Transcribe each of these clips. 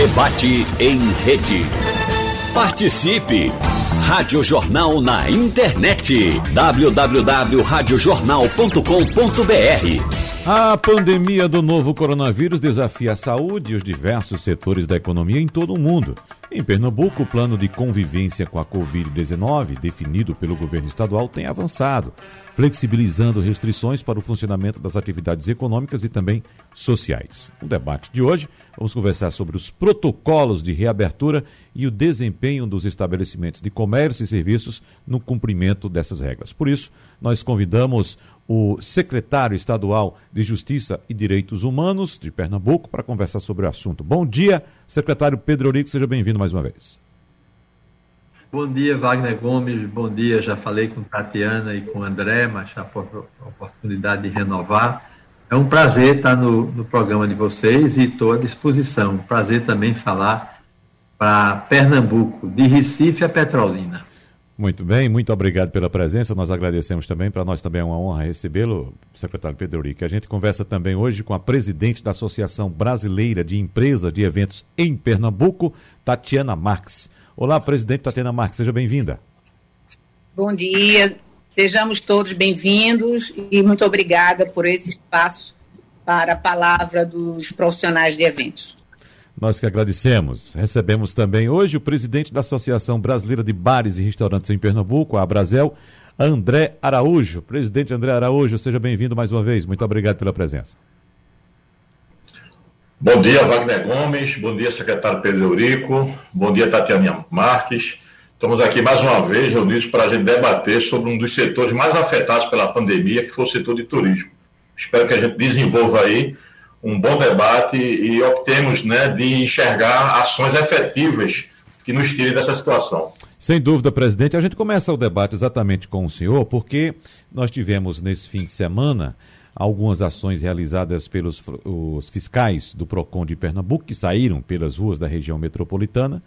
Debate em rede. Participe! Rádio Jornal na internet. www.radiojornal.com.br a pandemia do novo coronavírus desafia a saúde e os diversos setores da economia em todo o mundo. Em Pernambuco, o plano de convivência com a Covid-19, definido pelo governo estadual, tem avançado, flexibilizando restrições para o funcionamento das atividades econômicas e também sociais. No debate de hoje, vamos conversar sobre os protocolos de reabertura e o desempenho dos estabelecimentos de comércio e serviços no cumprimento dessas regras. Por isso, nós convidamos o secretário estadual de Justiça e Direitos Humanos de Pernambuco para conversar sobre o assunto. Bom dia, secretário Pedro Eurico, seja bem-vindo mais uma vez. Bom dia, Wagner Gomes. Bom dia. Já falei com Tatiana e com André, mas por oportunidade de renovar. É um prazer estar no, no programa de vocês e estou à disposição. Prazer também falar para Pernambuco, de Recife a Petrolina. Muito bem, muito obrigado pela presença. Nós agradecemos também. Para nós também é uma honra recebê-lo, secretário Pedro Urique. A gente conversa também hoje com a presidente da Associação Brasileira de Empresas de Eventos em Pernambuco, Tatiana Marques. Olá, presidente Tatiana Marques, seja bem-vinda. Bom dia, sejamos todos bem-vindos e muito obrigada por esse espaço para a palavra dos profissionais de eventos. Nós que agradecemos. Recebemos também hoje o presidente da Associação Brasileira de Bares e Restaurantes em Pernambuco, a Brasel, André Araújo. Presidente André Araújo, seja bem-vindo mais uma vez. Muito obrigado pela presença. Bom dia, Wagner Gomes. Bom dia, secretário Pedro Eurico. Bom dia, Tatiana Marques. Estamos aqui mais uma vez reunidos para a gente debater sobre um dos setores mais afetados pela pandemia, que foi o setor de turismo. Espero que a gente desenvolva aí um bom debate e optemos né, de enxergar ações efetivas que nos tirem dessa situação. Sem dúvida, presidente. A gente começa o debate exatamente com o senhor, porque nós tivemos nesse fim de semana algumas ações realizadas pelos os fiscais do PROCON de Pernambuco, que saíram pelas ruas da região metropolitana,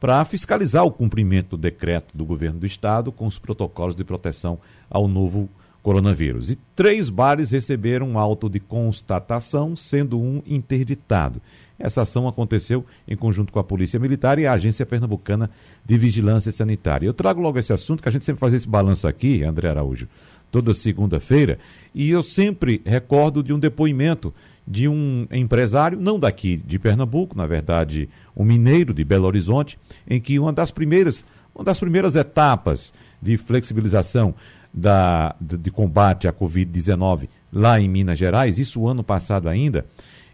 para fiscalizar o cumprimento do decreto do governo do estado com os protocolos de proteção ao novo coronavírus. E três bares receberam um auto de constatação, sendo um interditado. Essa ação aconteceu em conjunto com a Polícia Militar e a Agência Pernambucana de Vigilância Sanitária. Eu trago logo esse assunto, que a gente sempre faz esse balanço aqui, André Araújo, toda segunda-feira, e eu sempre recordo de um depoimento de um empresário, não daqui de Pernambuco, na verdade, um mineiro de Belo Horizonte, em que uma das primeiras, uma das primeiras etapas de flexibilização da, de, combate à Covid-19 lá em Minas Gerais, isso ano passado ainda,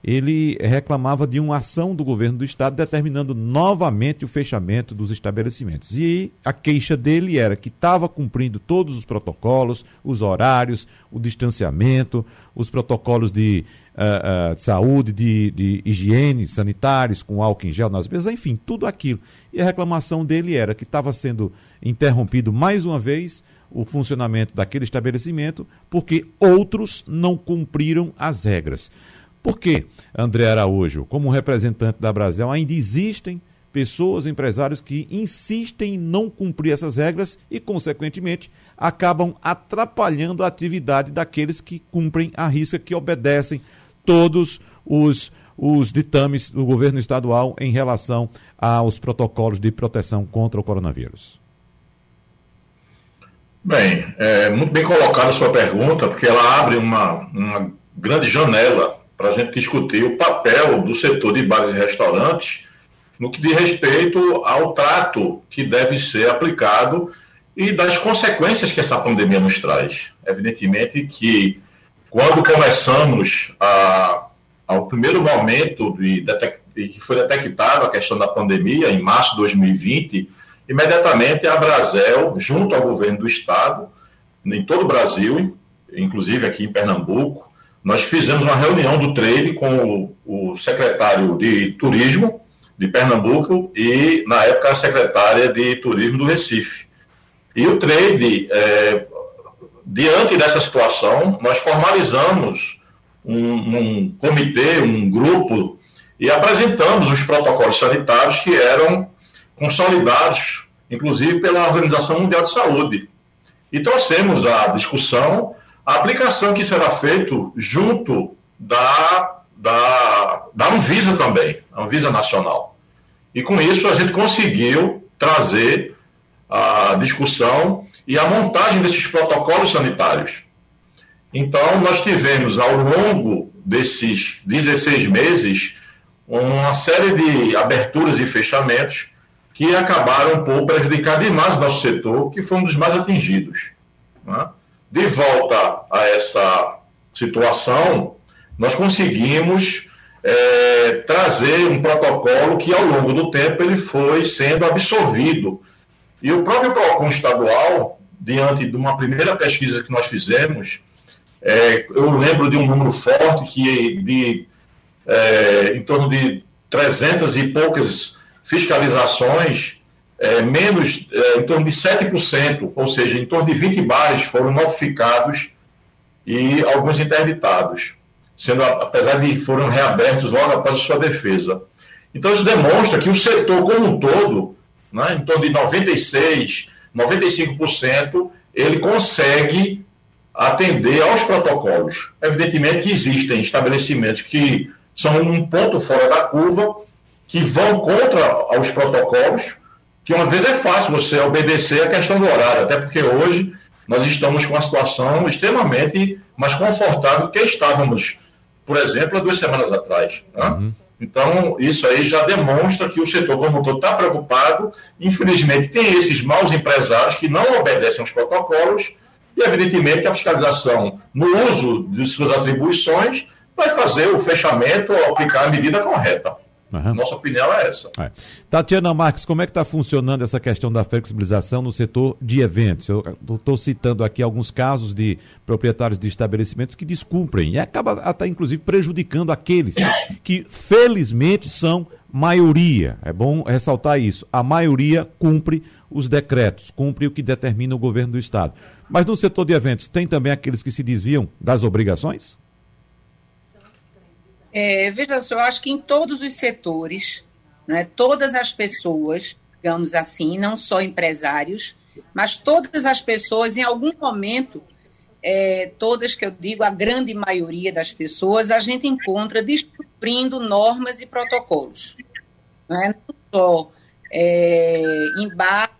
ele reclamava de uma ação do governo do estado determinando novamente o fechamento dos estabelecimentos. E a queixa dele era que estava cumprindo todos os protocolos, os horários, o distanciamento, os protocolos de, uh, uh, de saúde, de, de higiene sanitários, com álcool em gel nas mesas, enfim, tudo aquilo. E a reclamação dele era que estava sendo interrompido mais uma vez o funcionamento daquele estabelecimento porque outros não cumpriram as regras. Por que, André Araújo, como representante da Brasil, ainda existem pessoas, empresários que insistem em não cumprir essas regras e, consequentemente, acabam atrapalhando a atividade daqueles que cumprem a risca, que obedecem todos os, os ditames do governo estadual em relação aos protocolos de proteção contra o coronavírus? Bem, é muito bem colocada a sua pergunta, porque ela abre uma, uma grande janela para a gente discutir o papel do setor de bares e restaurantes no que diz respeito ao trato que deve ser aplicado e das consequências que essa pandemia nos traz. Evidentemente que quando começamos a, ao primeiro momento de, que foi detectada a questão da pandemia, em março de 2020, imediatamente a Brasel, junto ao governo do estado, em todo o Brasil, inclusive aqui em Pernambuco, nós fizemos uma reunião do trade com o, o secretário de Turismo de Pernambuco e, na época, a secretária de Turismo do Recife. E o trade, é, diante dessa situação, nós formalizamos um, um comitê, um grupo, e apresentamos os protocolos sanitários que eram consolidados, inclusive pela Organização Mundial de Saúde. E trouxemos à discussão a aplicação que será feito junto da, da, da Anvisa também, a Anvisa Nacional. E com isso a gente conseguiu trazer a discussão e a montagem desses protocolos sanitários. Então, nós tivemos ao longo desses 16 meses uma série de aberturas e fechamentos que acabaram por prejudicar demais o nosso setor, que foi um dos mais atingidos. Né? De volta a essa situação, nós conseguimos é, trazer um protocolo que, ao longo do tempo, ele foi sendo absorvido. E o próprio PROCON estadual, diante de uma primeira pesquisa que nós fizemos, é, eu lembro de um número forte que de é, em torno de 300 e poucas fiscalizações, é, menos é, em torno de 7%, ou seja, em torno de 20 bares foram notificados e alguns interditados, sendo apesar de foram reabertos logo após a sua defesa. Então isso demonstra que o setor como um todo, né, em torno de 96, 95%, ele consegue atender aos protocolos. Evidentemente que existem estabelecimentos que são um ponto fora da curva, que vão contra os protocolos, que uma vez é fácil você obedecer a questão do horário, até porque hoje nós estamos com uma situação extremamente mais confortável que estávamos, por exemplo, há duas semanas atrás. Né? Uhum. Então, isso aí já demonstra que o setor como todo está preocupado. Infelizmente, tem esses maus empresários que não obedecem aos protocolos e, evidentemente, a fiscalização no uso de suas atribuições vai fazer o fechamento ou aplicar a medida correta. Uhum. Nossa opinião é essa. É. Tatiana Marques, como é que está funcionando essa questão da flexibilização no setor de eventos? Eu estou citando aqui alguns casos de proprietários de estabelecimentos que descumprem e acaba até inclusive prejudicando aqueles que felizmente são maioria. É bom ressaltar isso. A maioria cumpre os decretos, cumpre o que determina o governo do estado. Mas no setor de eventos tem também aqueles que se desviam das obrigações? É, veja só, eu acho que em todos os setores, né, todas as pessoas, digamos assim, não só empresários, mas todas as pessoas, em algum momento, é, todas que eu digo, a grande maioria das pessoas, a gente encontra descobrindo normas e protocolos. Né? Não só é, em bar,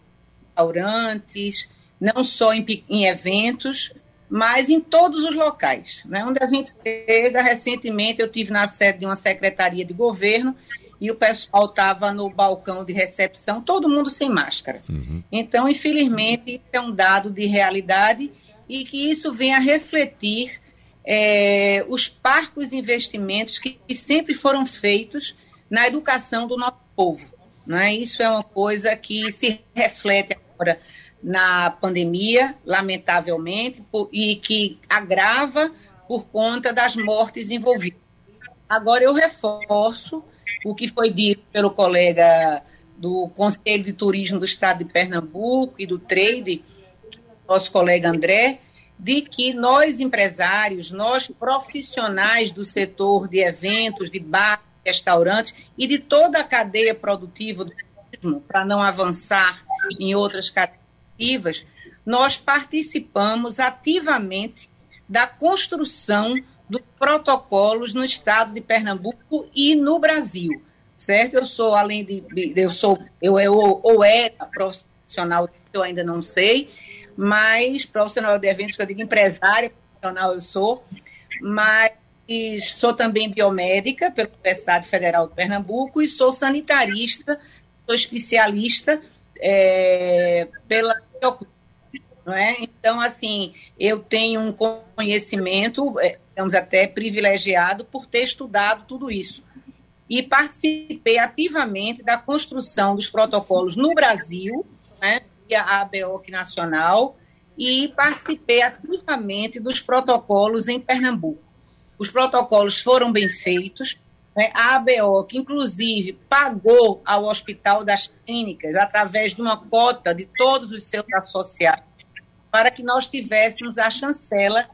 restaurantes, não só em, em eventos, mas em todos os locais. Né? Onde a gente chega, recentemente eu tive na sede de uma secretaria de governo e o pessoal estava no balcão de recepção, todo mundo sem máscara. Uhum. Então, infelizmente, é um dado de realidade e que isso vem a refletir é, os parcos investimentos que, que, sempre foram feitos na educação do nosso povo. Né? Isso é uma coisa que se reflete agora na pandemia, lamentavelmente, e que agrava por conta das mortes envolvidas. Agora, eu reforço o que foi dito pelo colega do Conselho de Turismo do Estado de Pernambuco e do Trade, nosso colega André, de que nós empresários, nós profissionais do setor de eventos, de bar, restaurantes e de toda a cadeia produtiva do turismo, para não avançar em outras nós participamos ativamente da construção dos protocolos no estado de Pernambuco e no Brasil, certo? Eu sou, além de, eu sou, eu, eu ou era profissional, eu ainda não sei, mas profissional de eventos, que eu digo empresária profissional eu sou, mas sou também biomédica pela Universidade Federal de Pernambuco e sou sanitarista, sou especialista é, pela não é? Então, assim, eu tenho um conhecimento, é, digamos até privilegiado, por ter estudado tudo isso. E participei ativamente da construção dos protocolos no Brasil, né, via a ABOC Nacional, e participei ativamente dos protocolos em Pernambuco. Os protocolos foram bem feitos, né? A ABO, que inclusive pagou ao Hospital das Clínicas, através de uma cota de todos os seus associados, para que nós tivéssemos a chancela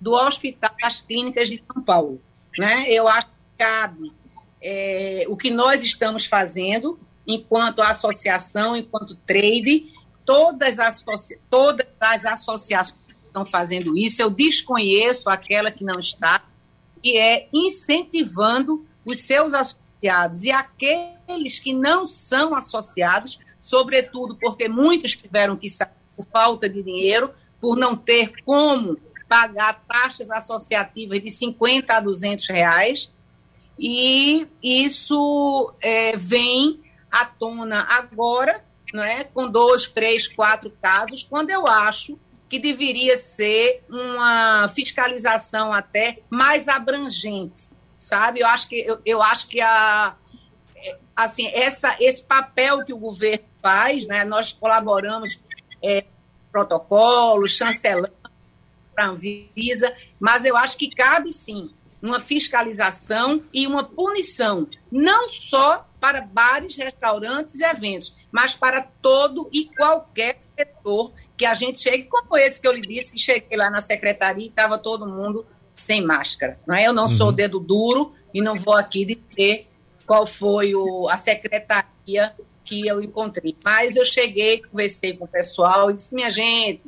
do Hospital das Clínicas de São Paulo. Né? Eu acho que cabe é, o que nós estamos fazendo, enquanto associação, enquanto trade, todas as, todas as associações estão fazendo isso, eu desconheço aquela que não está, que é incentivando os seus associados e aqueles que não são associados, sobretudo porque muitos tiveram que sair por falta de dinheiro, por não ter como pagar taxas associativas de 50 a 200 reais, e isso é, vem à tona agora, não é, com dois, três, quatro casos, quando eu acho que deveria ser uma fiscalização até mais abrangente, sabe? Eu acho que eu, eu acho que a assim essa esse papel que o governo faz, né? Nós colaboramos é, protocolos, chancelamos para a Anvisa, mas eu acho que cabe sim uma fiscalização e uma punição, não só para bares, restaurantes e eventos, mas para todo e qualquer setor que a gente chegue, como esse que eu lhe disse, que cheguei lá na secretaria e estava todo mundo sem máscara. Não é? Eu não uhum. sou dedo duro e não vou aqui dizer qual foi o, a secretaria que eu encontrei. Mas eu cheguei, conversei com o pessoal e disse, minha gente,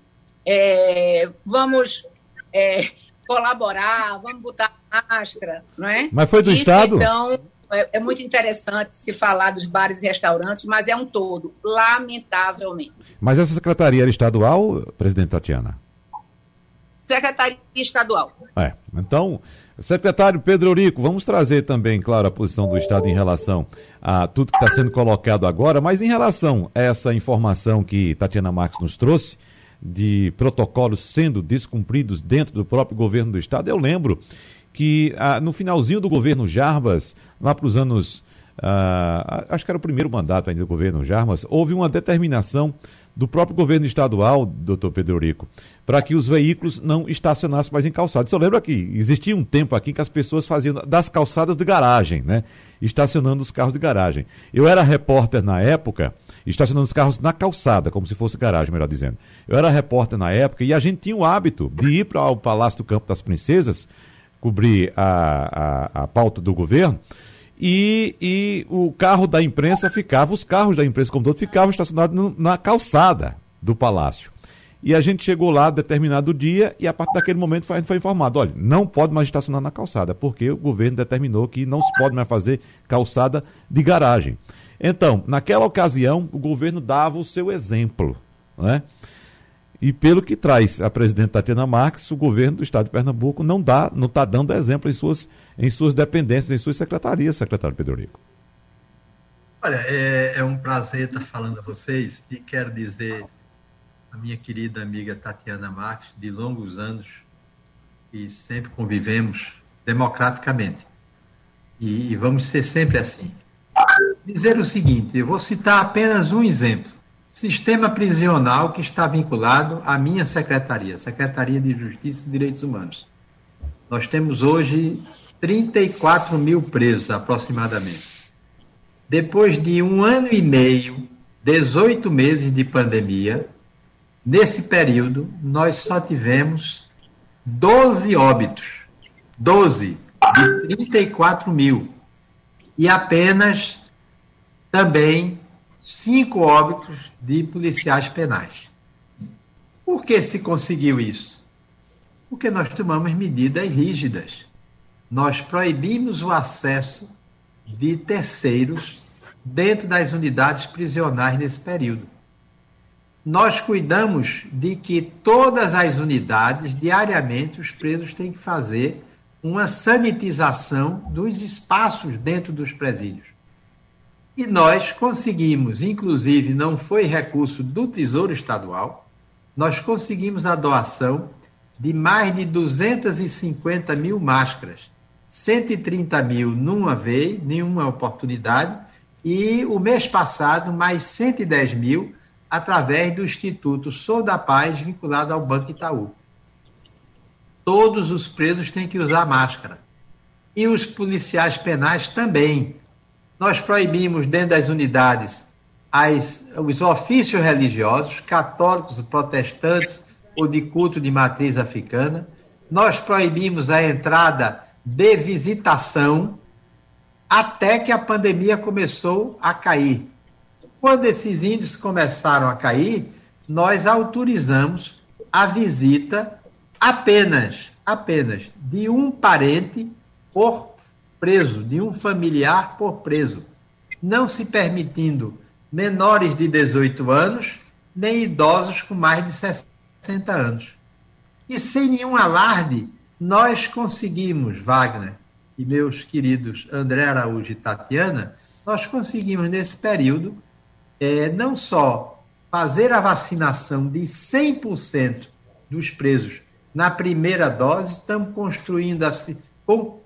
é, vamos é, colaborar, vamos botar máscara, não é? Mas foi do Isso, Estado? Então, é, é, muito interessante se falar dos bares e restaurantes, mas é um todo, lamentavelmente. Mas essa secretaria era estadual, presidente Tatiana? Secretaria estadual. É, então, secretário Pedro Eurico, vamos trazer também, claro, a posição do Estado em relação a tudo que está sendo colocado agora, mas em relação a essa informação que Tatiana Marques nos trouxe, de protocolos sendo descumpridos dentro do próprio governo do Estado, eu lembro que ah, no finalzinho do governo Jarbas, lá para os anos. Ah, acho que era o primeiro mandato ainda do governo Jarbas, houve uma determinação do próprio governo estadual, doutor Pedro Rico, para que os veículos não estacionassem mais em calçadas. Eu lembro que existia um tempo aqui que as pessoas faziam das calçadas de garagem, né? Estacionando os carros de garagem. Eu era repórter na época, estacionando os carros na calçada, como se fosse garagem, melhor dizendo. Eu era repórter na época e a gente tinha o hábito de ir para o Palácio do Campo das Princesas cobrir a, a, a pauta do governo, e, e o carro da imprensa ficava, os carros da imprensa como todo, ficavam estacionados na calçada do palácio. E a gente chegou lá determinado dia e a partir daquele momento foi, a gente foi informado, olha, não pode mais estacionar na calçada, porque o governo determinou que não se pode mais fazer calçada de garagem. Então, naquela ocasião, o governo dava o seu exemplo, né? E pelo que traz a presidente Tatiana Marques, o governo do estado de Pernambuco não dá, não está dando exemplo em suas, em suas dependências, em suas secretarias, secretário Pedro Rico. Olha, é, é, um prazer estar falando a vocês e quero dizer a minha querida amiga Tatiana Marques, de longos anos, e sempre convivemos democraticamente. E, e vamos ser sempre assim. Dizer o seguinte, eu vou citar apenas um exemplo sistema prisional que está vinculado à minha secretaria, Secretaria de Justiça e Direitos Humanos. Nós temos hoje 34 mil presos aproximadamente. Depois de um ano e meio, 18 meses de pandemia, nesse período nós só tivemos 12 óbitos. 12 de 34 mil. E apenas também cinco óbitos de policiais penais. Por que se conseguiu isso? Porque nós tomamos medidas rígidas. Nós proibimos o acesso de terceiros dentro das unidades prisionais nesse período. Nós cuidamos de que todas as unidades, diariamente, os presos têm que fazer uma sanitização dos espaços dentro dos presídios. E nós conseguimos, inclusive não foi recurso do Tesouro Estadual, nós conseguimos a doação de mais de 250 mil máscaras, 130 mil numa vez, nenhuma oportunidade, e o mês passado mais 110 mil através do Instituto Sou da Paz vinculado ao Banco Itaú. Todos os presos têm que usar máscara. E os policiais penais também. Nós proibimos dentro das unidades as, os ofícios religiosos, católicos, protestantes ou de culto de matriz africana. Nós proibimos a entrada de visitação até que a pandemia começou a cair. Quando esses índices começaram a cair, nós autorizamos a visita apenas, apenas de um parente por preso, de um familiar por preso, não se permitindo menores de 18 anos, nem idosos com mais de 60 anos. E sem nenhum alarde, nós conseguimos, Wagner e meus queridos André Araújo e Tatiana, nós conseguimos nesse período é, não só fazer a vacinação de 100% dos presos na primeira dose, estamos construindo a,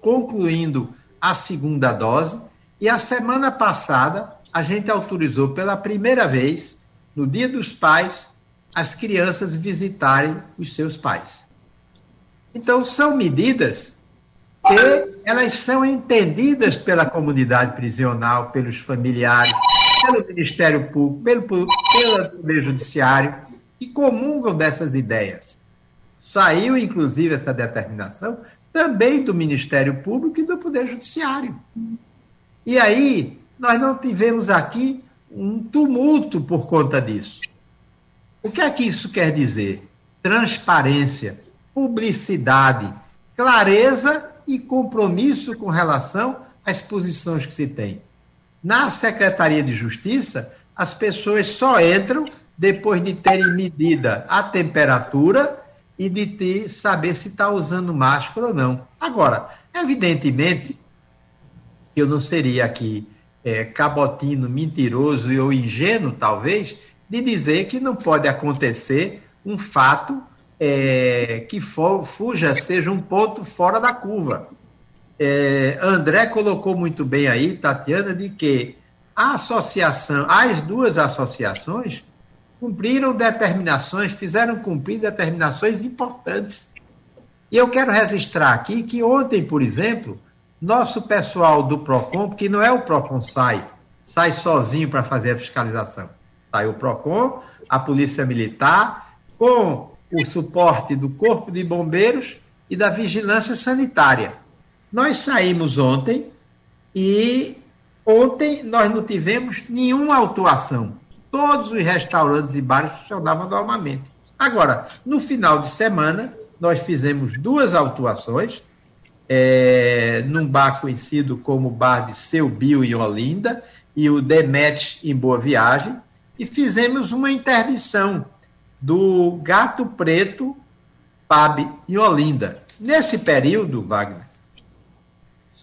concluindo a segunda dose, e a semana passada a gente autorizou pela primeira vez, no Dia dos Pais, as crianças visitarem os seus pais. Então, são medidas que elas são entendidas pela comunidade prisional, pelos familiares, pelo Ministério Público, pelo, pelo Poder Judiciário, que comungam dessas ideias. Saiu, inclusive, essa determinação também do Ministério Público e do Poder Judiciário. E aí, nós não tivemos aqui um tumulto por conta disso. O que é que isso quer dizer? Transparência, publicidade, clareza e compromisso com relação às posições que se tem. Na Secretaria de Justiça, as pessoas só entram depois de terem medida a temperatura e de ter, saber se está usando máscara ou não. Agora, evidentemente, eu não seria aqui é, cabotino, mentiroso ou ingênuo, talvez, de dizer que não pode acontecer um fato é, que for, fuja, seja um ponto fora da curva. É, André colocou muito bem aí, Tatiana, de que a associação, as duas associações, cumpriram determinações, fizeram cumprir determinações importantes. E eu quero registrar aqui que ontem, por exemplo, nosso pessoal do PROCON, que não é o PROCON sai, sai sozinho para fazer a fiscalização. Sai o PROCON, a Polícia Militar, com o suporte do Corpo de Bombeiros e da Vigilância Sanitária. Nós saímos ontem e ontem nós não tivemos nenhuma autuação. Todos os restaurantes e bares funcionavam normalmente. Agora, no final de semana, nós fizemos duas autuações, é, num bar conhecido como Bar de Seu Bio em Olinda e o Demetes em Boa Viagem, e fizemos uma interdição do Gato Preto Pab em Olinda. Nesse período, Wagner,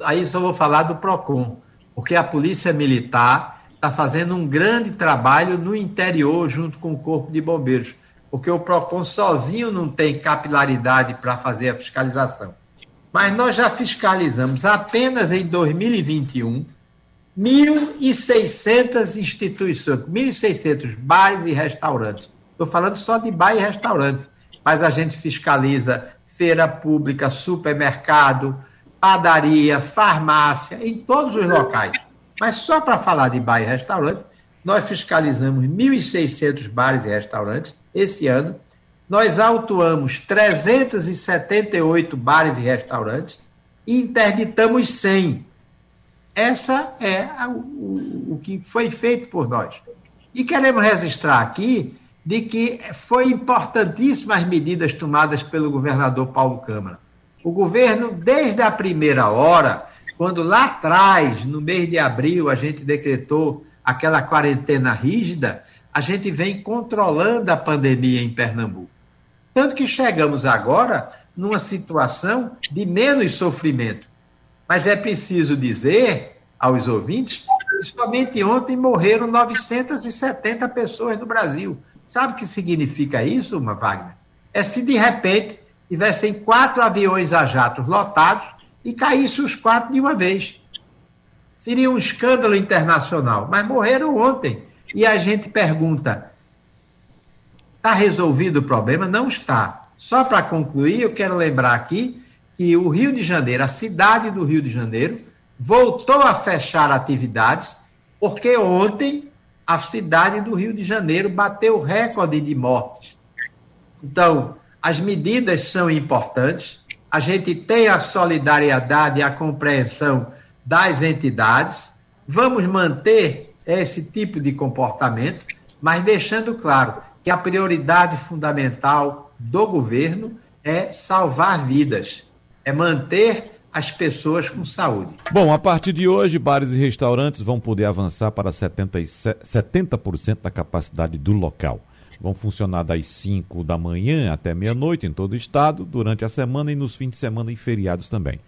aí só vou falar do PROCON, porque a Polícia Militar está fazendo um grande trabalho no interior junto com o Corpo de Bombeiros, porque o PROCON sozinho não tem capilaridade para fazer a fiscalização. Mas nós já fiscalizamos apenas em 2021 1.600 instituições, 1.600 bares e restaurantes. Estou falando só de bar e restaurante, mas a gente fiscaliza feira pública, supermercado, padaria, farmácia, em todos os locais. Mas só para falar de bar e restaurante, nós fiscalizamos 1.600 bares e restaurantes esse ano. Nós autuamos 378 bares e restaurantes e interditamos 100. Essa é a, o, o que foi feito por nós. E queremos registrar aqui de que foi importantíssimas as medidas tomadas pelo governador Paulo Câmara. O governo, desde a primeira hora, quando lá atrás, no mês de abril, a gente decretou aquela quarentena rígida, a gente vem controlando a pandemia em Pernambuco. Tanto que chegamos agora numa situação de menos sofrimento. Mas é preciso dizer aos ouvintes que somente ontem morreram 970 pessoas no Brasil. Sabe o que significa isso, Wagner? É se de repente tivessem quatro aviões a jatos lotados e caíssem os quatro de uma vez. Seria um escândalo internacional. Mas morreram ontem. E a gente pergunta: está resolvido o problema? Não está. Só para concluir, eu quero lembrar aqui que o Rio de Janeiro, a cidade do Rio de Janeiro, voltou a fechar atividades, porque ontem a cidade do Rio de Janeiro bateu recorde de mortes. Então, as medidas são importantes, a gente tem a solidariedade e a compreensão das entidades, vamos manter esse tipo de comportamento, mas deixando claro que a prioridade fundamental do governo é salvar vidas, é manter as pessoas com saúde. Bom, a partir de hoje, bares e restaurantes vão poder avançar para 70%, 70 da capacidade do local. Vão funcionar das 5 da manhã até meia-noite em todo o estado, durante a semana e nos fins de semana e feriados também.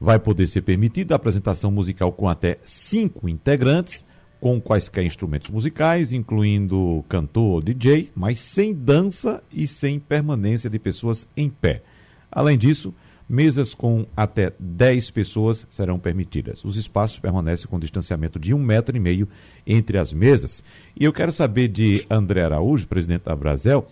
Vai poder ser permitida a apresentação musical com até cinco integrantes, com quaisquer instrumentos musicais, incluindo cantor ou DJ, mas sem dança e sem permanência de pessoas em pé. Além disso, mesas com até 10 pessoas serão permitidas. Os espaços permanecem com distanciamento de um metro e meio entre as mesas. E eu quero saber de André Araújo, presidente da Brasel,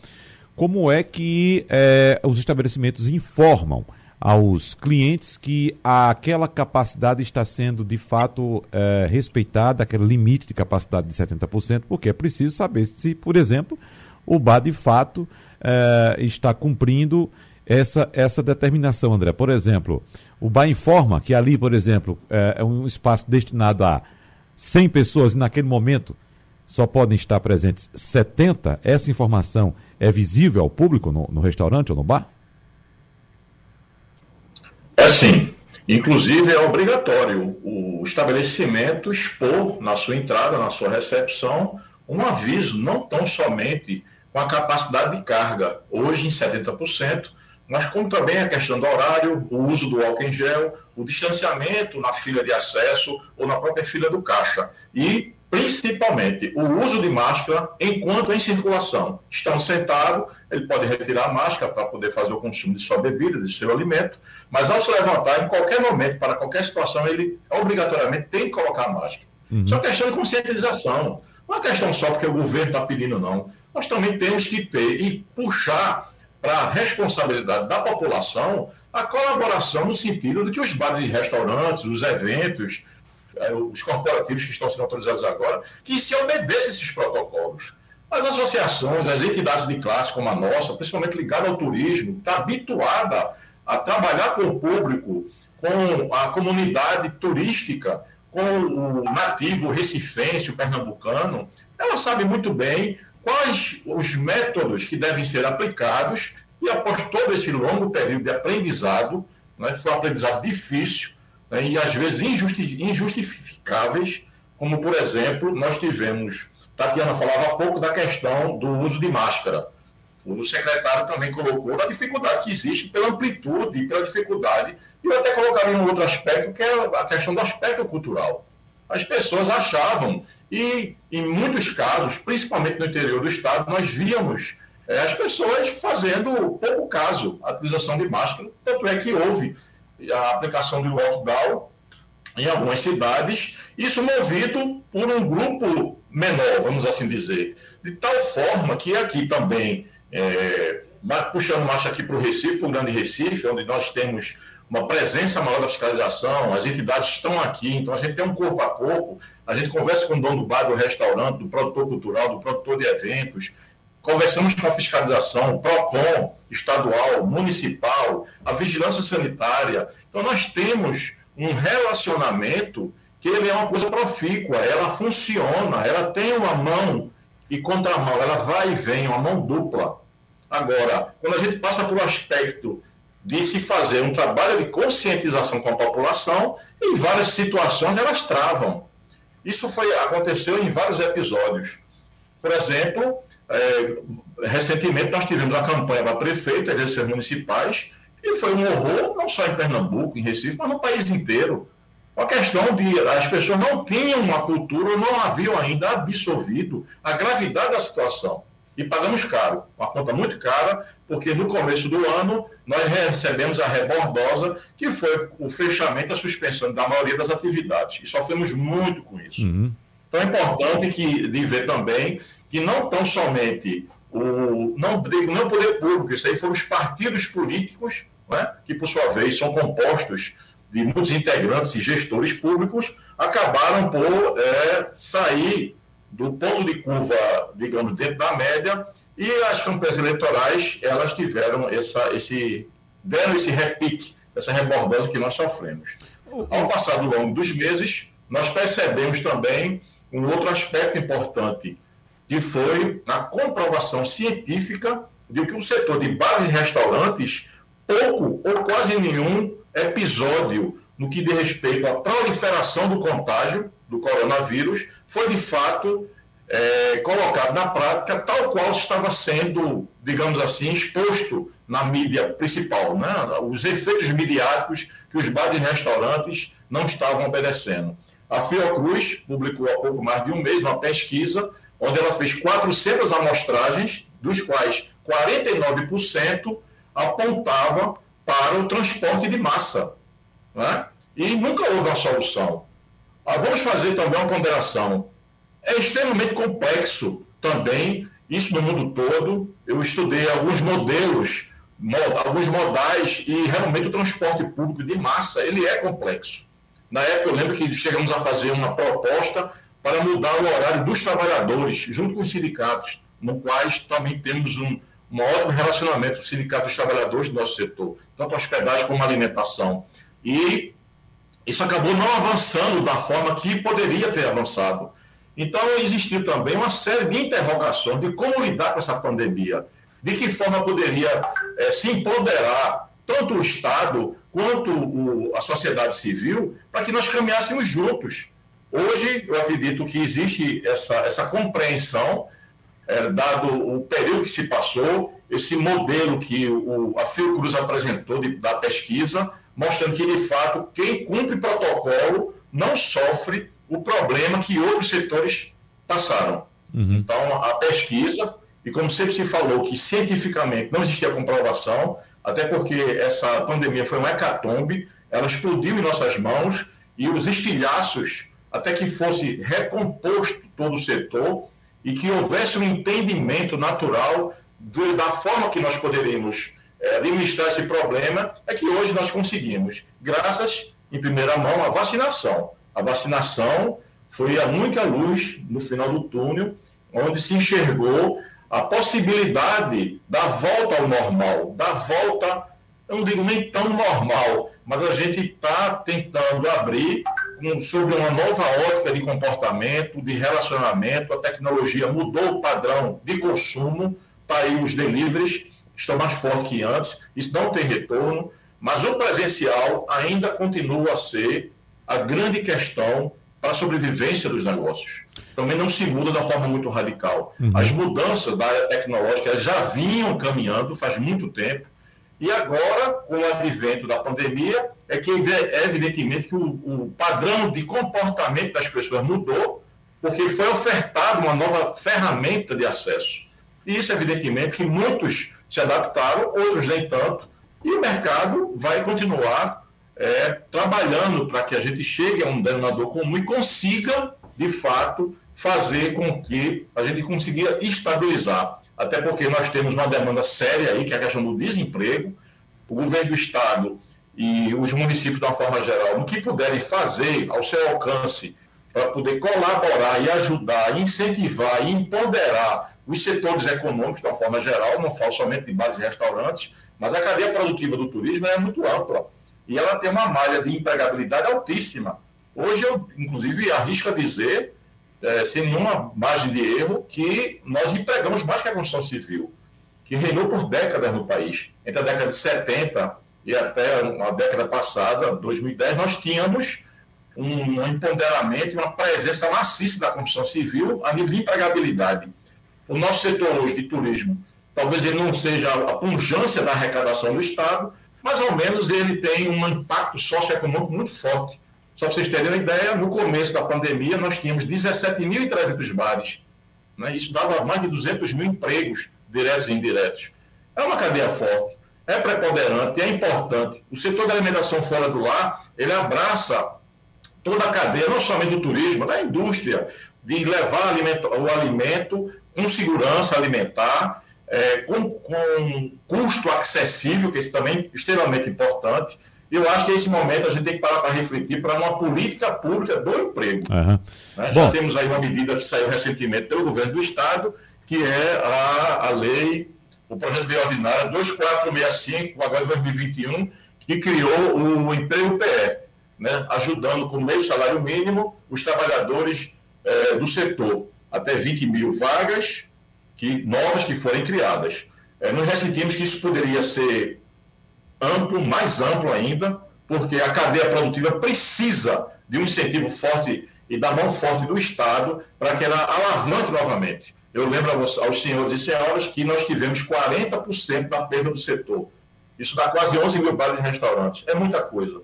como é que é, os estabelecimentos informam aos clientes que aquela capacidade está sendo de fato é, respeitada, aquele limite de capacidade de 70%, porque é preciso saber se, por exemplo, o bar de fato é, está cumprindo essa, essa determinação, André. Por exemplo, o bar informa que ali, por exemplo, é, é um espaço destinado a 100 pessoas e naquele momento só podem estar presentes 70. Essa informação é visível ao público no, no restaurante ou no bar? É sim. Inclusive, é obrigatório o estabelecimento expor na sua entrada, na sua recepção, um aviso, não tão somente com a capacidade de carga, hoje em 70%, mas como também a questão do horário, o uso do álcool em gel, o distanciamento na fila de acesso ou na própria fila do caixa. E principalmente o uso de máscara enquanto em circulação. Estão sentado, ele pode retirar a máscara para poder fazer o consumo de sua bebida, de seu alimento, mas ao se levantar, em qualquer momento, para qualquer situação, ele obrigatoriamente tem que colocar a máscara. Uhum. Isso é uma questão de conscientização. Não é uma questão só porque o governo está pedindo, não. Nós também temos que ter e puxar para a responsabilidade da população a colaboração no sentido de que os bares e restaurantes, os eventos, é, os corporativos que estão sendo autorizados agora, que se obedecem esses protocolos. As associações, as entidades de classe como a nossa, principalmente ligada ao turismo, está habituada a trabalhar com o público, com a comunidade turística, com o nativo recifense, o pernambucano, ela sabe muito bem quais os métodos que devem ser aplicados e após todo esse longo período de aprendizado, né, foi um aprendizado difícil, né, e às vezes injusti injustificáveis, como por exemplo, nós tivemos, Tatiana falava há pouco da questão do uso de máscara. O secretário também colocou a dificuldade que existe pela amplitude, pela dificuldade, e eu até colocaria um outro aspecto, que é a questão do aspecto cultural. As pessoas achavam, e em muitos casos, principalmente no interior do estado, nós víamos é, as pessoas fazendo pouco caso à utilização de máscara, tanto é que houve a aplicação do lockdown em algumas cidades, isso movido por um grupo menor, vamos assim dizer, de tal forma que aqui também, é, puxando marcha aqui para o Recife, para o Grande Recife, onde nós temos uma presença maior da fiscalização, as entidades estão aqui, então a gente tem um corpo a corpo, a gente conversa com o dono do bar, do restaurante, do produtor cultural, do produtor de eventos, Conversamos com a fiscalização, o PROCON estadual, municipal, a vigilância sanitária. Então, nós temos um relacionamento que ele é uma coisa profícua, ela funciona, ela tem uma mão e contramão, ela vai e vem, uma mão dupla. Agora, quando a gente passa por um aspecto de se fazer um trabalho de conscientização com a população, em várias situações elas travam. Isso foi, aconteceu em vários episódios. Por exemplo, é, recentemente nós tivemos a campanha da prefeita, eleições municipais, e foi um horror, não só em Pernambuco, em Recife, mas no país inteiro. A questão de as pessoas não tinham uma cultura, não haviam ainda absorvido a gravidade da situação. E pagamos caro, uma conta muito cara, porque no começo do ano nós recebemos a rebordosa, que foi o fechamento, a suspensão da maioria das atividades. E sofremos muito com isso. Uhum. Então é importante que, de ver também que não tão somente o não, não poder público, isso aí foram os partidos políticos, né, que por sua vez são compostos de muitos integrantes e gestores públicos, acabaram por é, sair do ponto de curva, digamos, dentro da média, e as campanhas eleitorais, elas tiveram essa, esse, deram esse repique, essa rebordose que nós sofremos. Ao passar do longo dos meses, nós percebemos também um outro aspecto importante, que foi a comprovação científica de que o setor de bares e restaurantes, pouco ou quase nenhum episódio no que diz respeito à proliferação do contágio do coronavírus foi de fato é, colocado na prática tal qual estava sendo, digamos assim, exposto na mídia principal, né? os efeitos midiáticos que os bares e restaurantes não estavam obedecendo. A Fiocruz publicou há pouco mais de um mês uma pesquisa onde ela fez 400 amostragens, dos quais 49% apontava para o transporte de massa. Né? E nunca houve uma solução. Ah, vamos fazer também uma ponderação. É extremamente complexo também, isso no mundo todo. Eu estudei alguns modelos, alguns modais, e realmente o transporte público de massa ele é complexo. Na época eu lembro que chegamos a fazer uma proposta para mudar o horário dos trabalhadores, junto com os sindicatos, no quais também temos um, um ótimo relacionamento com o sindicato dos trabalhadores do nosso setor, tanto hospedagem como alimentação. E isso acabou não avançando da forma que poderia ter avançado. Então, existiu também uma série de interrogações de como lidar com essa pandemia, de que forma poderia é, se empoderar tanto o Estado quanto o, a sociedade civil para que nós caminhássemos juntos. Hoje, eu acredito que existe essa, essa compreensão, é, dado o período que se passou, esse modelo que o, a Fiocruz apresentou de, da pesquisa, mostrando que, de fato, quem cumpre protocolo não sofre o problema que outros setores passaram. Uhum. Então, a pesquisa, e como sempre se falou que cientificamente não existia comprovação, até porque essa pandemia foi uma hecatombe, ela explodiu em nossas mãos e os estilhaços, até que fosse recomposto todo o setor e que houvesse um entendimento natural do, da forma que nós poderíamos administrar esse problema, é que hoje nós conseguimos, graças, em primeira mão, à vacinação. A vacinação foi a única luz no final do túnel, onde se enxergou a possibilidade da volta ao normal, da volta, eu não digo nem tão normal, mas a gente está tentando abrir um, sobre uma nova ótica de comportamento, de relacionamento, a tecnologia mudou o padrão de consumo, está aí os deliveries, estão mais fortes que antes, isso não tem retorno, mas o presencial ainda continua a ser a grande questão para a sobrevivência dos negócios. Também não se muda da forma muito radical. Uhum. As mudanças da área tecnológica já vinham caminhando faz muito tempo, e agora, com o advento da pandemia, é que é evidentemente que o, o padrão de comportamento das pessoas mudou, porque foi ofertada uma nova ferramenta de acesso. E isso, evidentemente, que muitos se adaptaram, outros nem tanto, e o mercado vai continuar é, trabalhando para que a gente chegue a um denominador comum e consiga, de fato, fazer com que a gente consiga estabilizar. Até porque nós temos uma demanda séria aí, que é a questão do desemprego. O governo do Estado e os municípios, de uma forma geral, no que puderem fazer ao seu alcance para poder colaborar e ajudar, incentivar e empoderar os setores econômicos de uma forma geral, não falo somente de bares e restaurantes, mas a cadeia produtiva do turismo é muito ampla e ela tem uma malha de empregabilidade altíssima. Hoje eu, inclusive, arrisco a dizer, é, sem nenhuma margem de erro, que nós empregamos mais que a construção civil, que reinou por décadas no país. Entre a década de 70 e até a década passada, 2010, nós tínhamos um, um empoderamento, uma presença maciça da construção civil a nível de empregabilidade. O nosso setor hoje de turismo, talvez ele não seja a pungência da arrecadação do Estado, mas ao menos ele tem um impacto socioeconômico muito forte. Só para vocês terem uma ideia, no começo da pandemia nós tínhamos 17.300 bares. Né? Isso dava mais de 200 mil empregos, diretos e indiretos. É uma cadeia forte, é preponderante, é importante. O setor da alimentação fora do lar, ele abraça toda a cadeia, não somente do turismo, da indústria, de levar o alimento com segurança alimentar, é, com, com custo acessível, que isso também é extremamente importante. Eu acho que nesse momento a gente tem que parar para refletir para uma política pública do emprego. Uhum. Né? Já temos aí uma medida que saiu recentemente pelo governo do Estado, que é a, a lei, o projeto de lei ordinária 2465, agora 2021, que criou o emprego PE, né? ajudando com meio salário mínimo os trabalhadores é, do setor, até 20 mil vagas que, novas que forem criadas. É, nós ressentimos que isso poderia ser amplo, mais amplo ainda, porque a cadeia produtiva precisa de um incentivo forte e da mão forte do Estado para que ela alavanque novamente. Eu lembro aos, aos senhores e senhoras que nós tivemos 40% da perda do setor. Isso dá quase 11 mil bares e restaurantes. É muita coisa.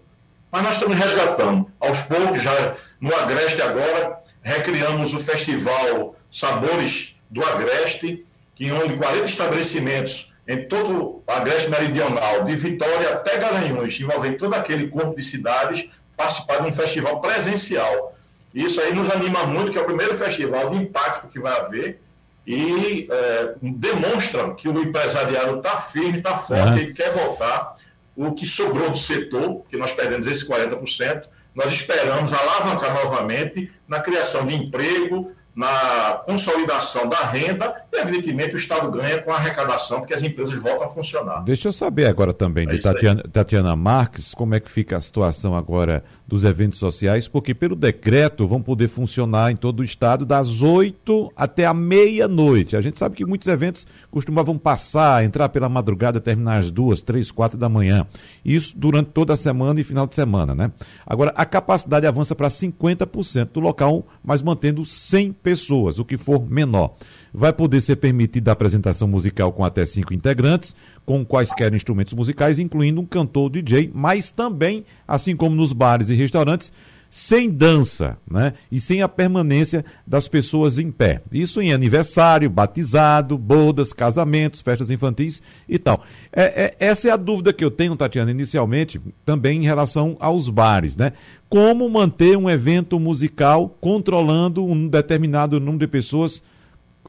Mas nós estamos resgatando. Aos poucos, já no Agreste agora, recriamos o festival Sabores do Agreste, que onde 40 estabelecimentos em todo o Agreste Meridional, de Vitória até Garanhuns, envolvendo todo aquele corpo de cidades, participar de um festival presencial. Isso aí nos anima muito, que é o primeiro festival de impacto que vai haver e é, demonstra que o empresariado está firme, está forte, uhum. ele quer voltar. O que sobrou do setor, que nós perdemos esses 40%, nós esperamos alavancar novamente na criação de emprego, na consolidação da renda e, evidentemente, o Estado ganha com a arrecadação, porque as empresas voltam a funcionar. Deixa eu saber agora também é de Tatiana, Tatiana Marques, como é que fica a situação agora dos eventos sociais, porque pelo decreto vão poder funcionar em todo o Estado das 8 até a meia-noite. A gente sabe que muitos eventos costumavam passar, entrar pela madrugada, terminar às duas, três, quatro da manhã. Isso durante toda a semana e final de semana, né? Agora, a capacidade avança para 50% do local, mas mantendo 100% pessoas, o que for menor. Vai poder ser permitida a apresentação musical com até cinco integrantes, com quaisquer instrumentos musicais, incluindo um cantor DJ, mas também, assim como nos bares e restaurantes, sem dança, né? E sem a permanência das pessoas em pé. Isso em aniversário, batizado, bodas, casamentos, festas infantis e tal. É, é, essa é a dúvida que eu tenho, Tatiana, inicialmente, também em relação aos bares, né? Como manter um evento musical controlando um determinado número de pessoas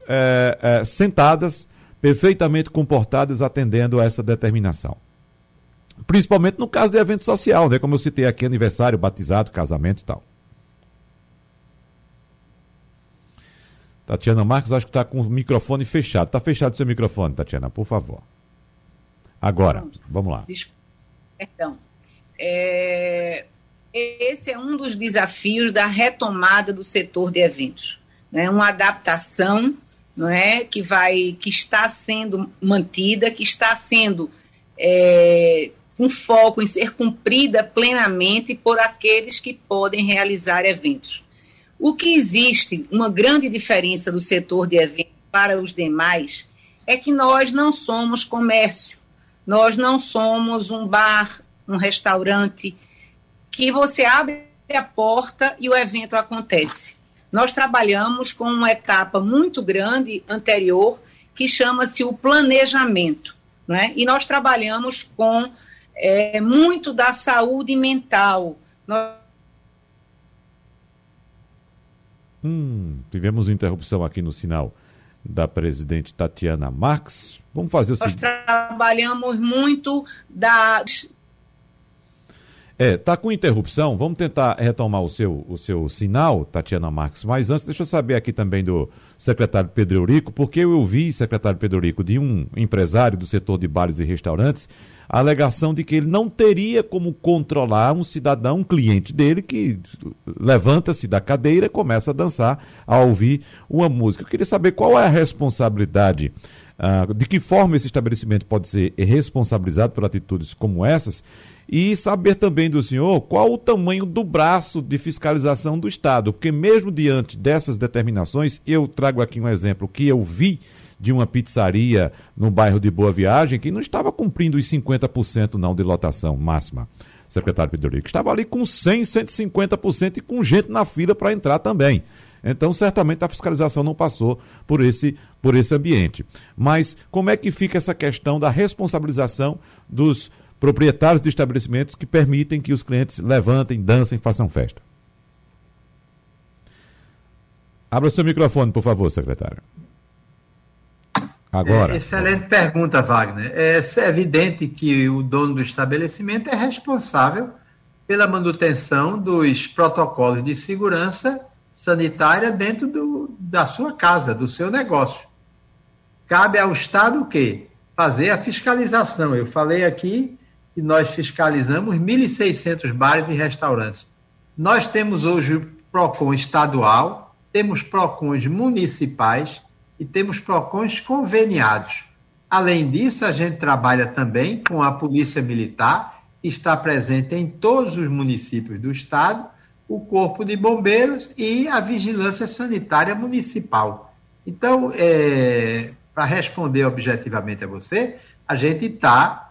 é, é sentadas, perfeitamente comportadas, atendendo a essa determinação. Principalmente no caso de evento social, né? Como eu citei aqui, aniversário, batizado, casamento e tal. Tatiana Marques, acho que está com o microfone fechado. Está fechado seu microfone, Tatiana, por favor. Agora, vamos lá. Perdão. É, esse é um dos desafios da retomada do setor de eventos. Né? Uma adaptação não é, que, vai, que está sendo mantida, que está sendo é, com foco em ser cumprida plenamente por aqueles que podem realizar eventos. O que existe, uma grande diferença do setor de eventos para os demais, é que nós não somos comércio, nós não somos um bar, um restaurante, que você abre a porta e o evento acontece. Nós trabalhamos com uma etapa muito grande anterior, que chama-se o planejamento. Né? E nós trabalhamos com é, muito da saúde mental. Hum, tivemos interrupção aqui no sinal da presidente Tatiana Marx. Vamos fazer o Nós seguinte. Nós trabalhamos muito da. É, tá com interrupção. Vamos tentar retomar o seu, o seu sinal, Tatiana Marques. Mas antes, deixa eu saber aqui também do secretário Pedro Eurico, porque eu ouvi, secretário Pedro Eurico, de um empresário do setor de bares e restaurantes, a alegação de que ele não teria como controlar um cidadão, um cliente dele, que levanta-se da cadeira e começa a dançar, a ouvir uma música. Eu queria saber qual é a responsabilidade, uh, de que forma esse estabelecimento pode ser responsabilizado por atitudes como essas, e saber também do senhor qual o tamanho do braço de fiscalização do Estado, porque mesmo diante dessas determinações, eu trago aqui um exemplo que eu vi de uma pizzaria no bairro de Boa Viagem que não estava cumprindo os 50% não de lotação máxima, secretário Pedro Estava ali com 100, 150% e com gente na fila para entrar também. Então, certamente a fiscalização não passou por esse, por esse ambiente. Mas como é que fica essa questão da responsabilização dos proprietários de estabelecimentos que permitem que os clientes levantem, dancem, façam festa? Abra seu microfone, por favor, secretário. Agora. É, excelente pergunta, Wagner. É, é evidente que o dono do estabelecimento é responsável pela manutenção dos protocolos de segurança sanitária dentro do, da sua casa, do seu negócio. Cabe ao Estado o quê? Fazer a fiscalização. Eu falei aqui que nós fiscalizamos 1.600 bares e restaurantes. Nós temos hoje o PROCON estadual, temos PROCONs municipais, e temos PROCONs conveniados. Além disso, a gente trabalha também com a Polícia Militar está presente em todos os municípios do estado o Corpo de Bombeiros e a Vigilância Sanitária Municipal. Então, é, para responder objetivamente a você, a gente está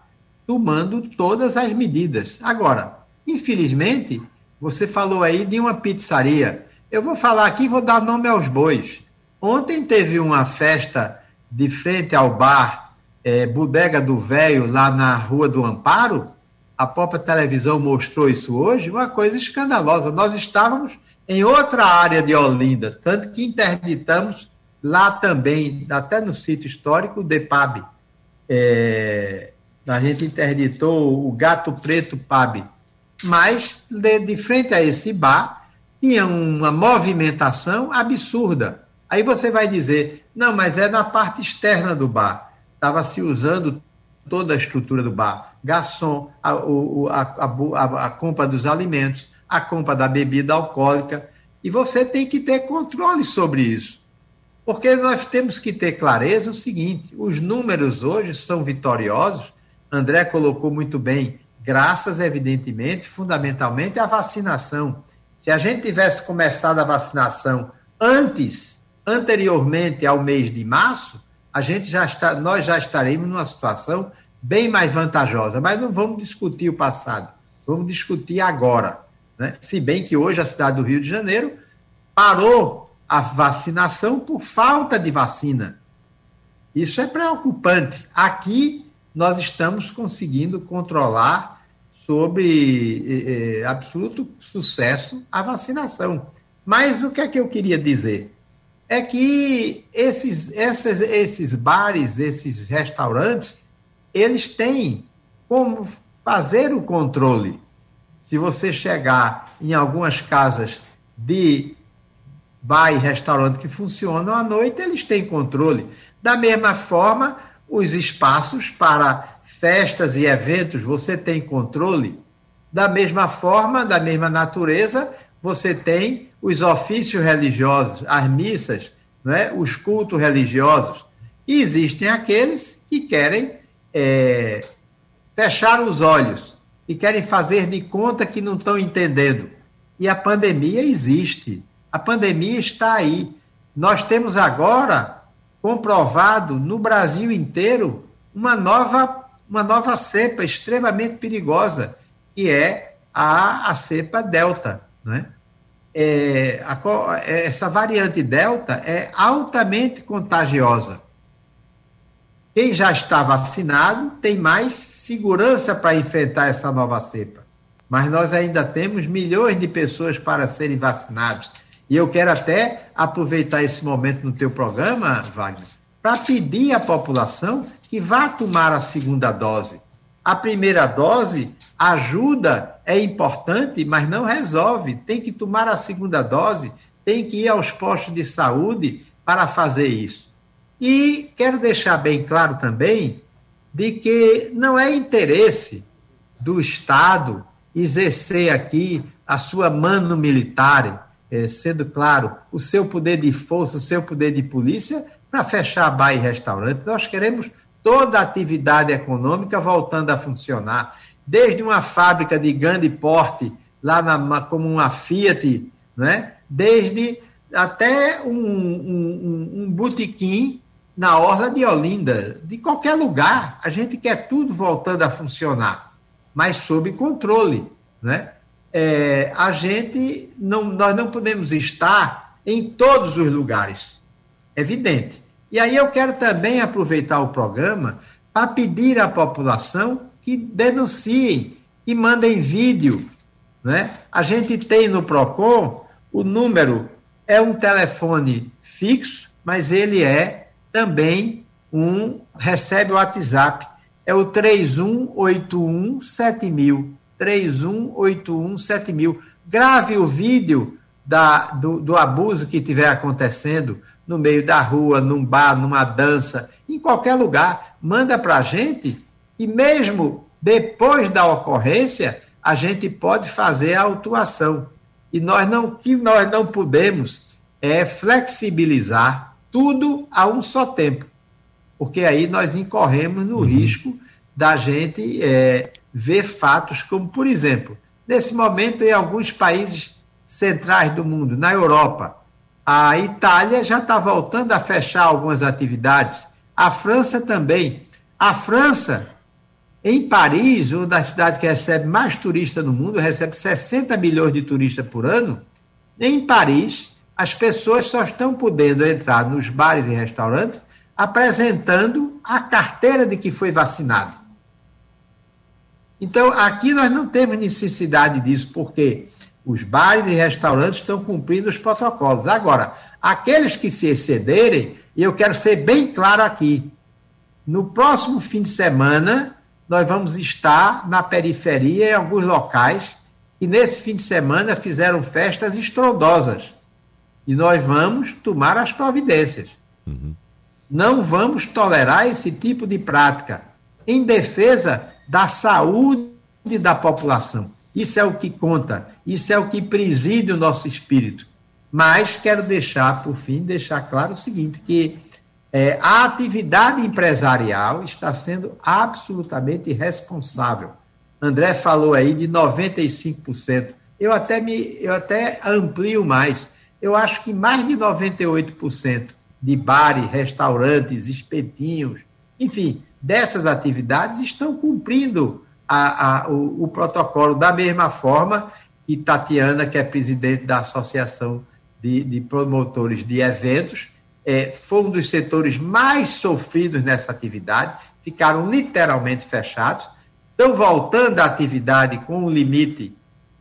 tomando todas as medidas. Agora, infelizmente, você falou aí de uma pizzaria. Eu vou falar aqui vou dar nome aos bois. Ontem teve uma festa de frente ao bar é, Bodega do Velho, lá na Rua do Amparo. A própria televisão mostrou isso hoje, uma coisa escandalosa. Nós estávamos em outra área de Olinda, tanto que interditamos lá também, até no sítio histórico, o DEPAB. É, a gente interditou o Gato Preto PAB. Mas, de, de frente a esse bar, tinha uma movimentação absurda. Aí você vai dizer, não, mas é na parte externa do bar. Estava se usando toda a estrutura do bar. Garçom, a, a, a, a compra dos alimentos, a compra da bebida alcoólica. E você tem que ter controle sobre isso. Porque nós temos que ter clareza o seguinte: os números hoje são vitoriosos. André colocou muito bem, graças, evidentemente, fundamentalmente à vacinação. Se a gente tivesse começado a vacinação antes anteriormente ao mês de março, a gente já está, nós já estaremos numa situação bem mais vantajosa. Mas não vamos discutir o passado, vamos discutir agora. Né? Se bem que hoje a cidade do Rio de Janeiro parou a vacinação por falta de vacina. Isso é preocupante. Aqui nós estamos conseguindo controlar sobre eh absoluto sucesso a vacinação. Mas o que é que eu queria dizer? é que esses, esses, esses bares, esses restaurantes, eles têm como fazer o controle. Se você chegar em algumas casas de bar e restaurante que funcionam à noite, eles têm controle. Da mesma forma, os espaços para festas e eventos, você tem controle. Da mesma forma, da mesma natureza, você tem os ofícios religiosos, as missas, né, os cultos religiosos. E existem aqueles que querem é, fechar os olhos e querem fazer de conta que não estão entendendo. E a pandemia existe. A pandemia está aí. Nós temos agora comprovado no Brasil inteiro uma nova, uma nova cepa extremamente perigosa, que é a, a cepa Delta. Né? é, a, é, essa variante Delta é altamente contagiosa. Quem já está vacinado tem mais segurança para enfrentar essa nova cepa. Mas nós ainda temos milhões de pessoas para serem vacinadas. E eu quero até aproveitar esse momento no teu programa, Wagner, para pedir à população que vá tomar a segunda dose. A primeira dose ajuda, é importante, mas não resolve. Tem que tomar a segunda dose, tem que ir aos postos de saúde para fazer isso. E quero deixar bem claro também de que não é interesse do Estado exercer aqui a sua mano militar, eh, sendo claro, o seu poder de força, o seu poder de polícia, para fechar bar e restaurante. Nós queremos toda a atividade econômica voltando a funcionar, desde uma fábrica de grande porte, lá na, como uma Fiat, né? desde até um, um, um botequim na Orla de Olinda, de qualquer lugar, a gente quer tudo voltando a funcionar, mas sob controle. Né? É, a gente não, nós não podemos estar em todos os lugares, evidente. E aí eu quero também aproveitar o programa para pedir à população que denunciem, que mandem vídeo. Né? A gente tem no PROCON o número, é um telefone fixo, mas ele é também um, recebe o WhatsApp, é o 3181 7000. 3181 7000. Grave o vídeo da, do, do abuso que estiver acontecendo no meio da rua, num bar, numa dança, em qualquer lugar, manda para a gente e mesmo depois da ocorrência, a gente pode fazer a autuação. E nós não, que nós não podemos é flexibilizar tudo a um só tempo, porque aí nós incorremos no uhum. risco da gente é, ver fatos como, por exemplo, nesse momento em alguns países centrais do mundo, na Europa, a Itália já está voltando a fechar algumas atividades, a França também. A França, em Paris, uma das cidades que recebe mais turistas no mundo, recebe 60 milhões de turistas por ano. Em Paris, as pessoas só estão podendo entrar nos bares e restaurantes apresentando a carteira de que foi vacinado. Então, aqui nós não temos necessidade disso, porque os bares e restaurantes estão cumprindo os protocolos. Agora, aqueles que se excederem, e eu quero ser bem claro aqui, no próximo fim de semana, nós vamos estar na periferia, em alguns locais, e nesse fim de semana fizeram festas estrondosas. E nós vamos tomar as providências. Uhum. Não vamos tolerar esse tipo de prática em defesa da saúde da população. Isso é o que conta, isso é o que preside o nosso espírito. Mas quero deixar, por fim, deixar claro o seguinte, que é, a atividade empresarial está sendo absolutamente responsável. André falou aí de 95%. Eu até, me, eu até amplio mais. Eu acho que mais de 98% de bares, restaurantes, espetinhos, enfim, dessas atividades estão cumprindo a, a, o, o, protocolo da mesma forma que Tatiana, que é presidente da Associação de, de Promotores de Eventos, é, foi um dos setores mais sofridos nessa atividade, ficaram literalmente fechados, estão voltando à atividade com um limite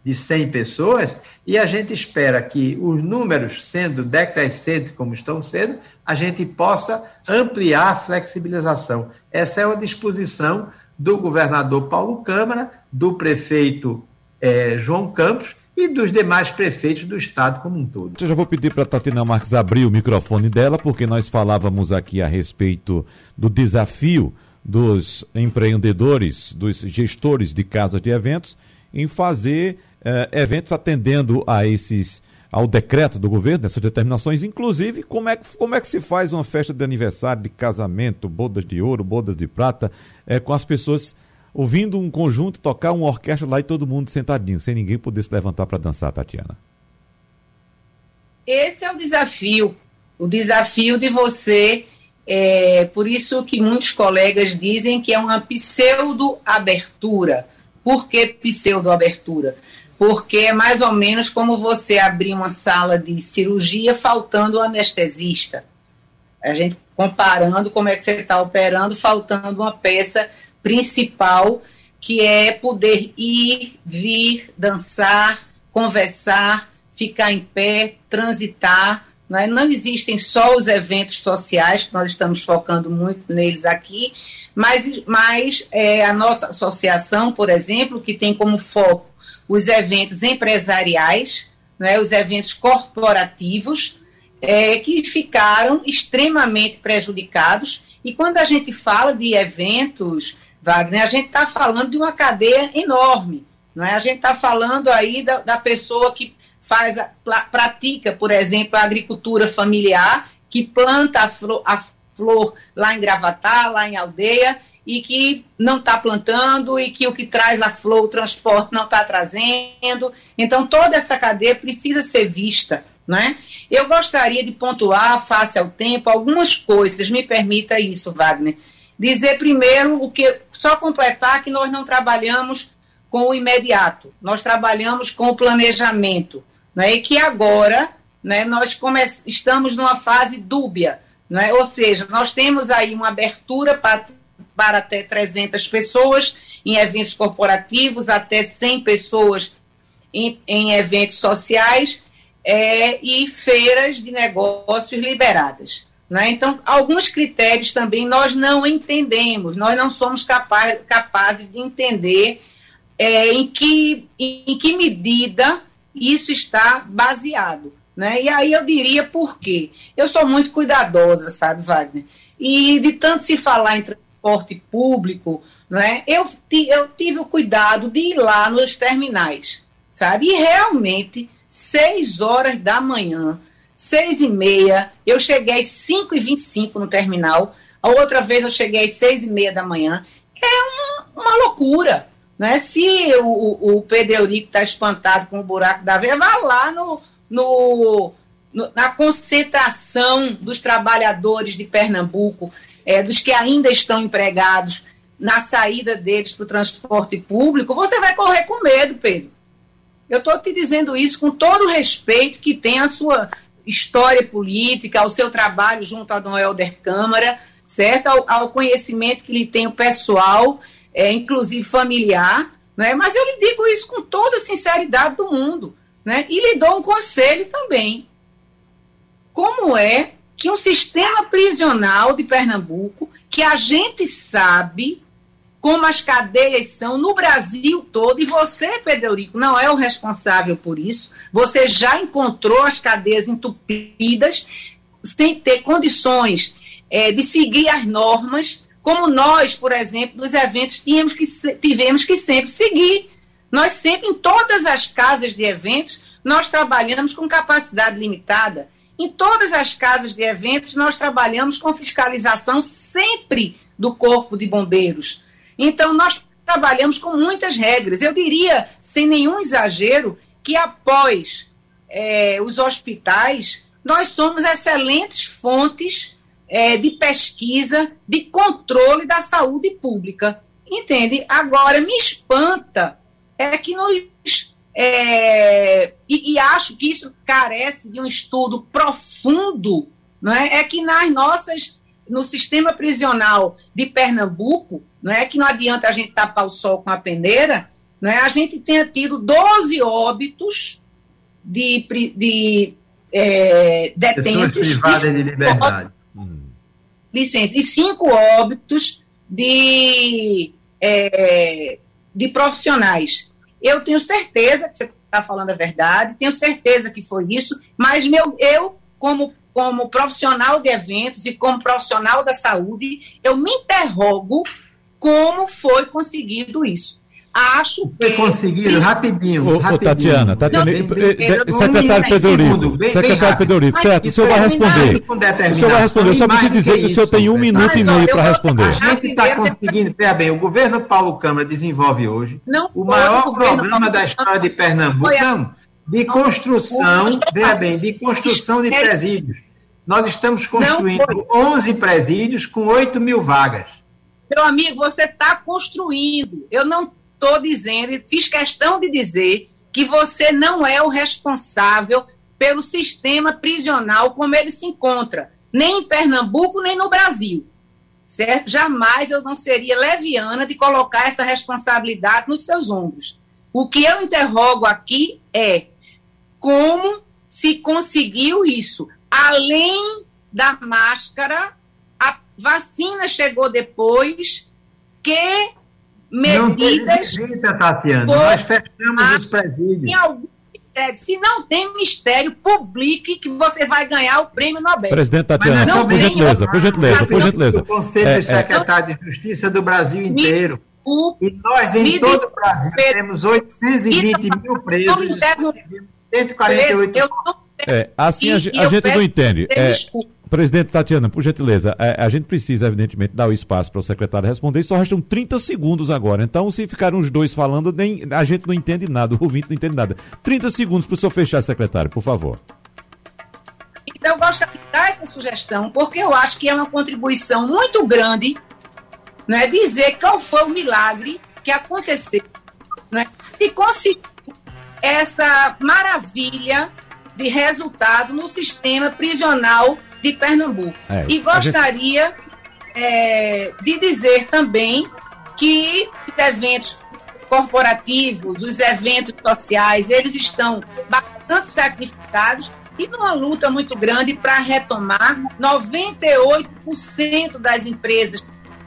de 100 pessoas, e a gente espera que os números sendo decrescentes como estão sendo, a gente possa ampliar a flexibilização. Essa é uma disposição do governador Paulo Câmara, do prefeito eh, João Campos e dos demais prefeitos do estado como um todo. Eu já vou pedir para a Tatiana Marques abrir o microfone dela, porque nós falávamos aqui a respeito do desafio dos empreendedores, dos gestores de casas de eventos, em fazer eh, eventos atendendo a esses ao decreto do governo, essas determinações, inclusive como é, como é que se faz uma festa de aniversário, de casamento, bodas de ouro, bodas de prata, é, com as pessoas ouvindo um conjunto tocar uma orquestra lá e todo mundo sentadinho, sem ninguém poder se levantar para dançar, Tatiana. Esse é o desafio, o desafio de você, é, por isso que muitos colegas dizem que é uma pseudo-abertura. Por que pseudo-abertura? Porque é mais ou menos como você abrir uma sala de cirurgia faltando o anestesista. A gente comparando como é que você está operando, faltando uma peça principal, que é poder ir, vir, dançar, conversar, ficar em pé, transitar. Não, é? não existem só os eventos sociais, que nós estamos focando muito neles aqui, mas, mas é, a nossa associação, por exemplo, que tem como foco os eventos empresariais, né, os eventos corporativos, é, que ficaram extremamente prejudicados. E quando a gente fala de eventos, Wagner, a gente está falando de uma cadeia enorme. Não é? A gente está falando aí da, da pessoa que faz a, pratica, por exemplo, a agricultura familiar, que planta a flor, a flor lá em Gravatar, lá em aldeia, e que não está plantando e que o que traz a flor, o transporte não está trazendo. Então, toda essa cadeia precisa ser vista. Né? Eu gostaria de pontuar, face ao tempo, algumas coisas. Me permita isso, Wagner. Dizer primeiro o que. Só completar que nós não trabalhamos com o imediato, nós trabalhamos com o planejamento. Né? E que agora né, nós estamos numa fase dúbia. Né? Ou seja, nós temos aí uma abertura para para até 300 pessoas em eventos corporativos, até 100 pessoas em, em eventos sociais é, e feiras de negócios liberadas. Né? Então, alguns critérios também nós não entendemos, nós não somos capaz, capazes de entender é, em, que, em que medida isso está baseado. Né? E aí eu diria por quê. Eu sou muito cuidadosa, sabe, Wagner? E de tanto se falar em transporte público, não é? eu, eu tive o cuidado de ir lá nos terminais, sabe? E realmente, seis horas da manhã, seis e meia, eu cheguei às cinco e vinte e cinco no terminal, a outra vez eu cheguei às seis e meia da manhã. É uma, uma loucura, Né? Se o, o Pedro Eurico está espantado com o buraco da veia, vá lá no, no, na concentração dos trabalhadores de Pernambuco, é, dos que ainda estão empregados, na saída deles para o transporte público, você vai correr com medo, Pedro. Eu estou te dizendo isso com todo o respeito que tem a sua história política, ao seu trabalho junto a Dom Helder Câmara, certo? Ao, ao conhecimento que lhe tem o pessoal é, inclusive familiar, né? mas eu lhe digo isso com toda a sinceridade do mundo. Né? E lhe dou um conselho também. Como é que um sistema prisional de Pernambuco, que a gente sabe como as cadeias são no Brasil todo, e você, Pedro Eurico, não é o responsável por isso, você já encontrou as cadeias entupidas, sem ter condições é, de seguir as normas, como nós, por exemplo, nos eventos tínhamos que, tivemos que sempre seguir. Nós sempre, em todas as casas de eventos, nós trabalhamos com capacidade limitada. Em todas as casas de eventos, nós trabalhamos com fiscalização sempre do Corpo de Bombeiros. Então, nós trabalhamos com muitas regras. Eu diria, sem nenhum exagero, que após é, os hospitais, nós somos excelentes fontes é, de pesquisa, de controle da saúde pública. Entende? Agora, me espanta é que nós. É, e, e, acho que isso carece de um estudo profundo, não é? É que nas nossas. No sistema prisional de Pernambuco, não é que não adianta a gente tapar o sol com a peneira, não é? A gente tenha tido 12 óbitos de, de é, detentos. Privadas de liberdade licença, e cinco óbitos de, é, de profissionais. Eu tenho certeza que você está falando a verdade, tenho certeza que foi isso, mas meu, eu, como, como profissional de eventos e como profissional da saúde, eu me interrogo como foi conseguido isso acho Foi que. conseguido rapidinho. Ô, rapidinho. Tatiana, Tatiana, não, bem, secretário Pedro Eurico. Secretário Pedro Eurico, certo? O senhor vai responder. O senhor vai responder. Eu só preciso dizer que, que o senhor tem um minuto e meio para responder. A gente está conseguindo. Veja bem, o governo Paulo Câmara desenvolve hoje o maior programa da história de Pernambuco. Não, de construção, veja bem, de construção de presídios. Nós estamos construindo 11 presídios com 8 mil vagas. Meu amigo, você está construindo. Eu não estou dizendo, fiz questão de dizer, que você não é o responsável pelo sistema prisional como ele se encontra, nem em Pernambuco, nem no Brasil. Certo? Jamais eu não seria leviana de colocar essa responsabilidade nos seus ombros. O que eu interrogo aqui é como se conseguiu isso. Além da máscara, a vacina chegou depois, que medidas. Não visita, Tatiana. Nós fechamos os presídios. Se não tem mistério, publique que você vai ganhar o prêmio Nobel. Presidente Tatiana, não por gentileza, por gentileza, por gentileza. O Conselho é, Secretário é... de Justiça do Brasil inteiro. e nós, em todo o Brasil, temos 820 mil presos. 148 é, assim a, a gente não entende. É, Presidente Tatiana, por gentileza, a, é, a, gente precisa, evidentemente, dar o espaço para o secretário responder, só restam 30 segundos agora. Então, se ficarem os dois falando, nem, a gente não entende nada, o ouvinte não entende nada. 30 segundos para o senhor fechar, secretário, por favor. Então, eu gostaria de dar essa sugestão, porque eu acho que é uma contribuição muito grande né, dizer qual foi o milagre que aconteceu né, e conseguir essa maravilha de resultado no sistema prisional de Pernambuco. É, e gostaria gente... é, de dizer também que os eventos corporativos, os eventos sociais, eles estão bastante sacrificados e numa luta muito grande para retomar. 98% das empresas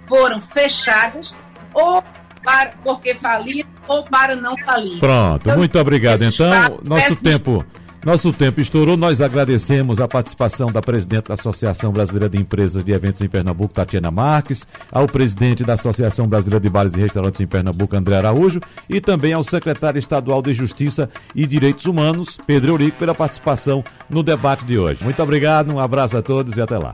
foram fechadas ou para, porque faliram ou para não falir. Pronto, então, muito obrigado. Então, nosso tempo nosso tempo estourou. Nós agradecemos a participação da presidente da Associação Brasileira de Empresas de Eventos em Pernambuco, Tatiana Marques, ao presidente da Associação Brasileira de Bares e Restaurantes em Pernambuco, André Araújo, e também ao secretário estadual de Justiça e Direitos Humanos, Pedro Eurico, pela participação no debate de hoje. Muito obrigado, um abraço a todos e até lá.